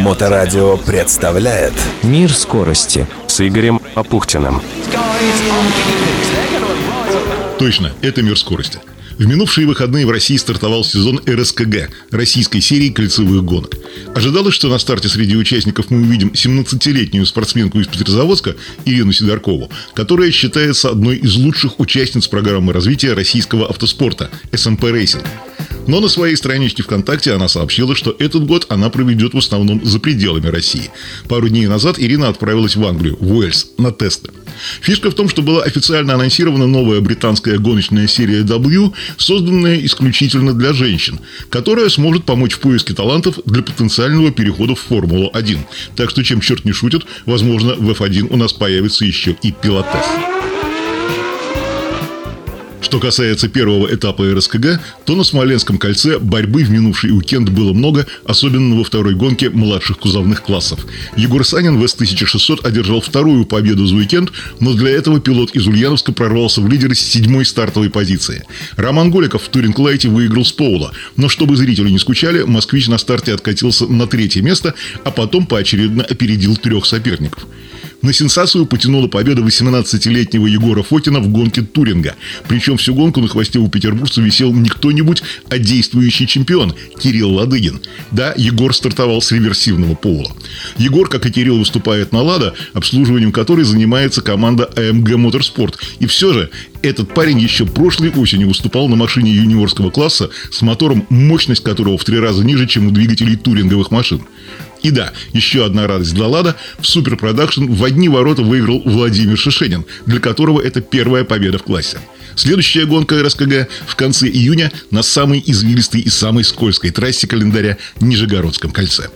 Моторадио представляет Мир скорости с Игорем Апухтиным. Точно, это мир скорости. В минувшие выходные в России стартовал сезон РСКГ – российской серии кольцевых гонок. Ожидалось, что на старте среди участников мы увидим 17-летнюю спортсменку из Петрозаводска Ирину Сидоркову, которая считается одной из лучших участниц программы развития российского автоспорта – SMP Racing. Но на своей страничке ВКонтакте она сообщила, что этот год она проведет в основном за пределами России. Пару дней назад Ирина отправилась в Англию, в Уэльс, на тесты. Фишка в том, что была официально анонсирована новая британская гоночная серия W, созданная исключительно для женщин, которая сможет помочь в поиске талантов для потенциального перехода в Формулу-1. Так что, чем черт не шутит, возможно, в F1 у нас появится еще и пилотес. Что касается первого этапа РСКГ, то на Смоленском кольце борьбы в минувший уикенд было много, особенно во второй гонке младших кузовных классов. Егор Санин в С-1600 одержал вторую победу за уикенд, но для этого пилот из Ульяновска прорвался в лидеры с седьмой стартовой позиции. Роман Голиков в Туринг Лайте выиграл с Поула, но чтобы зрители не скучали, москвич на старте откатился на третье место, а потом поочередно опередил трех соперников. На сенсацию потянула победа 18-летнего Егора Фокина в гонке Туринга. Причем всю гонку на хвосте у петербуржца висел не кто-нибудь, а действующий чемпион Кирилл Ладыгин. Да, Егор стартовал с реверсивного пола. Егор, как и Кирилл, выступает на «Лада», обслуживанием которой занимается команда АМГ Моторспорт. И все же этот парень еще прошлой осенью выступал на машине юниорского класса с мотором, мощность которого в три раза ниже, чем у двигателей туринговых машин. И да, еще одна радость для Лада. В суперпродакшн в одни ворота выиграл Владимир Шишенин, для которого это первая победа в классе. Следующая гонка РСКГ в конце июня на самой извилистой и самой скользкой трассе календаря Нижегородском кольце.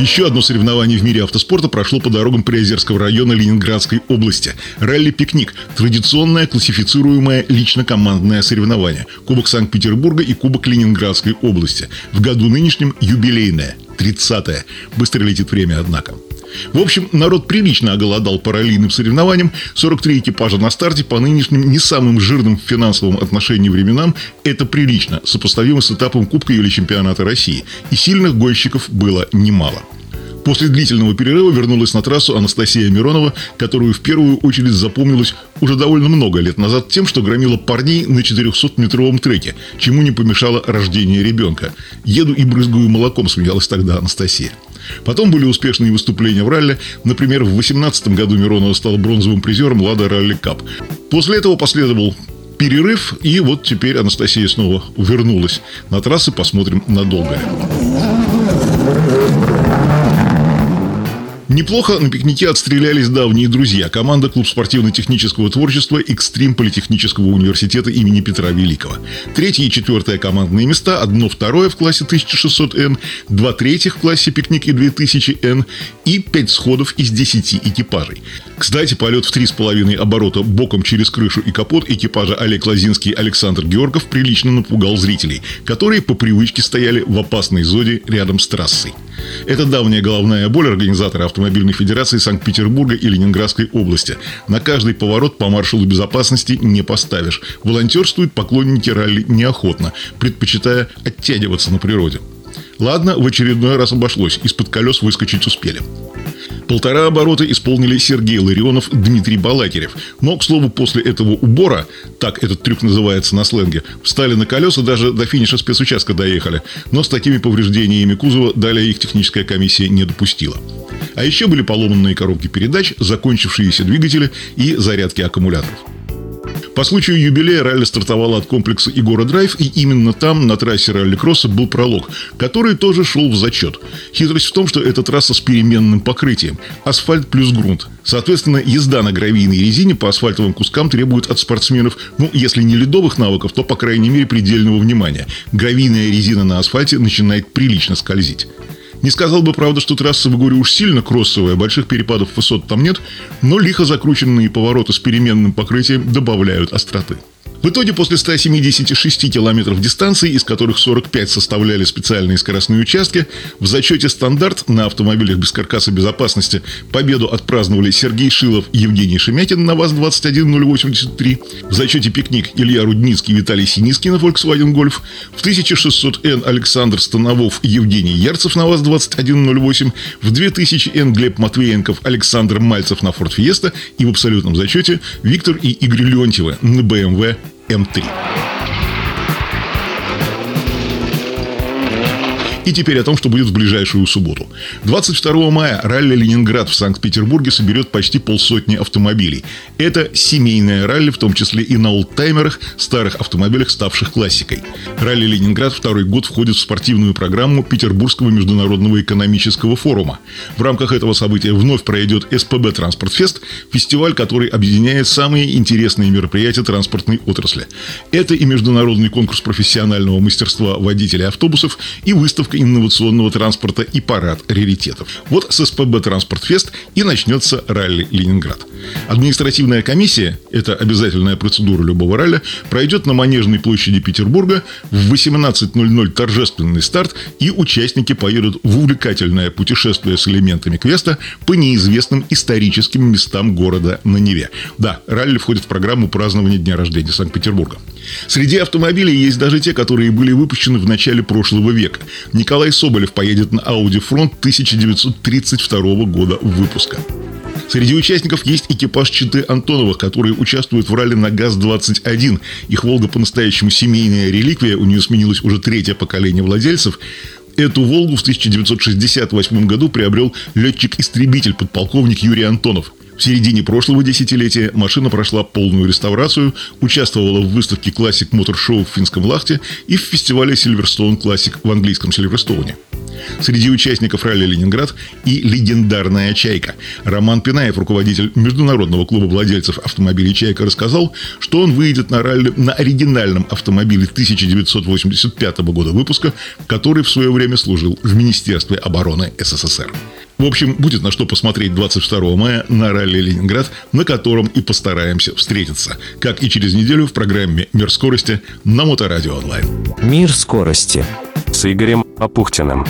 Еще одно соревнование в мире автоспорта прошло по дорогам Приозерского района Ленинградской области. Ралли-пикник – традиционное классифицируемое лично-командное соревнование. Кубок Санкт-Петербурга и Кубок Ленинградской области. В году нынешнем юбилейное – 30-е. Быстро летит время, однако. В общем, народ прилично оголодал по раллийным соревнованиям. 43 экипажа на старте по нынешним не самым жирным в финансовом отношении временам – это прилично, сопоставимо с этапом Кубка или Чемпионата России. И сильных гонщиков было немало. После длительного перерыва вернулась на трассу Анастасия Миронова, которую в первую очередь запомнилась уже довольно много лет назад тем, что громила парней на 400-метровом треке, чему не помешало рождение ребенка. «Еду и брызгаю молоком», смеялась тогда Анастасия. Потом были успешные выступления в ралли. Например, в 2018 году Миронова стала бронзовым призером «Лада Ралли Кап». После этого последовал перерыв, и вот теперь Анастасия снова вернулась на трассы. Посмотрим надолго. Неплохо на пикнике отстрелялись давние друзья. Команда Клуб спортивно-технического творчества «Экстрим» Политехнического университета имени Петра Великого. Третье и четвертое командные места, одно второе в классе 1600Н, два третьих в классе «Пикник» и 2000Н и пять сходов из десяти экипажей. Кстати, полет в три с половиной оборота боком через крышу и капот экипажа Олег Лазинский и Александр Георгов прилично напугал зрителей, которые по привычке стояли в опасной зоне рядом с трассой. Это давняя головная боль организатора Автомобильной Федерации Санкт-Петербурга и Ленинградской области. На каждый поворот по маршалу безопасности не поставишь. Волонтерствуют поклонники ралли неохотно, предпочитая оттягиваться на природе. Ладно, в очередной раз обошлось, из-под колес выскочить успели. Полтора оборота исполнили Сергей Ларионов, Дмитрий Балакирев. Но, к слову, после этого убора, так этот трюк называется на сленге, встали на колеса, даже до финиша спецучастка доехали. Но с такими повреждениями кузова далее их техническая комиссия не допустила. А еще были поломанные коробки передач, закончившиеся двигатели и зарядки аккумуляторов. По случаю юбилея ралли стартовало от комплекса Игора Драйв, и именно там, на трассе ралли-кросса, был пролог, который тоже шел в зачет. Хитрость в том, что это трасса с переменным покрытием. Асфальт плюс грунт. Соответственно, езда на гравийной резине по асфальтовым кускам требует от спортсменов, ну, если не ледовых навыков, то, по крайней мере, предельного внимания. Гравийная резина на асфальте начинает прилично скользить. Не сказал бы, правда, что трасса в Игоре уж сильно кроссовая, больших перепадов высот там нет, но лихо закрученные повороты с переменным покрытием добавляют остроты. В итоге после 176 километров дистанции, из которых 45 составляли специальные скоростные участки, в зачете стандарт на автомобилях без каркаса безопасности победу отпраздновали Сергей Шилов и Евгений Шемякин на ВАЗ-21083, в зачете пикник Илья Рудницкий и Виталий Синицкий на Volkswagen Golf, в 1600Н Александр Становов и Евгений Ярцев на ВАЗ-2108, в 2000Н Глеб Матвеенков, Александр Мальцев на Ford Fiesta и в абсолютном зачете Виктор и Игорь Леонтьевы на BMW М3. И теперь о том, что будет в ближайшую субботу. 22 мая ралли «Ленинград» в Санкт-Петербурге соберет почти полсотни автомобилей. Это семейное ралли, в том числе и на олдтаймерах, старых автомобилях, ставших классикой. Ралли «Ленинград» второй год входит в спортивную программу Петербургского международного экономического форума. В рамках этого события вновь пройдет СПБ «Транспортфест», фестиваль, который объединяет самые интересные мероприятия транспортной отрасли. Это и международный конкурс профессионального мастерства водителей автобусов, и выставка выставка инновационного транспорта и парад раритетов. Вот с СПБ «Транспортфест» и начнется ралли «Ленинград». Административная комиссия, это обязательная процедура любого ралли, пройдет на Манежной площади Петербурга в 18.00 торжественный старт, и участники поедут в увлекательное путешествие с элементами квеста по неизвестным историческим местам города на Неве. Да, ралли входит в программу празднования дня рождения Санкт-Петербурга. Среди автомобилей есть даже те, которые были выпущены в начале прошлого века. Николай Соболев поедет на Audi Front 1932 года выпуска. Среди участников есть экипаж Читы Антоновых, которые участвуют в ралли на ГАЗ-21. Их «Волга» по-настоящему семейная реликвия, у нее сменилось уже третье поколение владельцев. Эту «Волгу» в 1968 году приобрел летчик-истребитель подполковник Юрий Антонов. В середине прошлого десятилетия машина прошла полную реставрацию, участвовала в выставке Classic Motor Show в финском Лахте и в фестивале Silverstone Classic в английском Сильверстоуне. Среди участников ралли «Ленинград» и легендарная «Чайка». Роман Пинаев, руководитель Международного клуба владельцев автомобилей «Чайка», рассказал, что он выйдет на ралли на оригинальном автомобиле 1985 года выпуска, который в свое время служил в Министерстве обороны СССР. В общем, будет на что посмотреть 22 мая на ралли «Ленинград», на котором и постараемся встретиться. Как и через неделю в программе «Мир скорости» на Моторадио онлайн. Мир скорости с Игорем Апухтиным.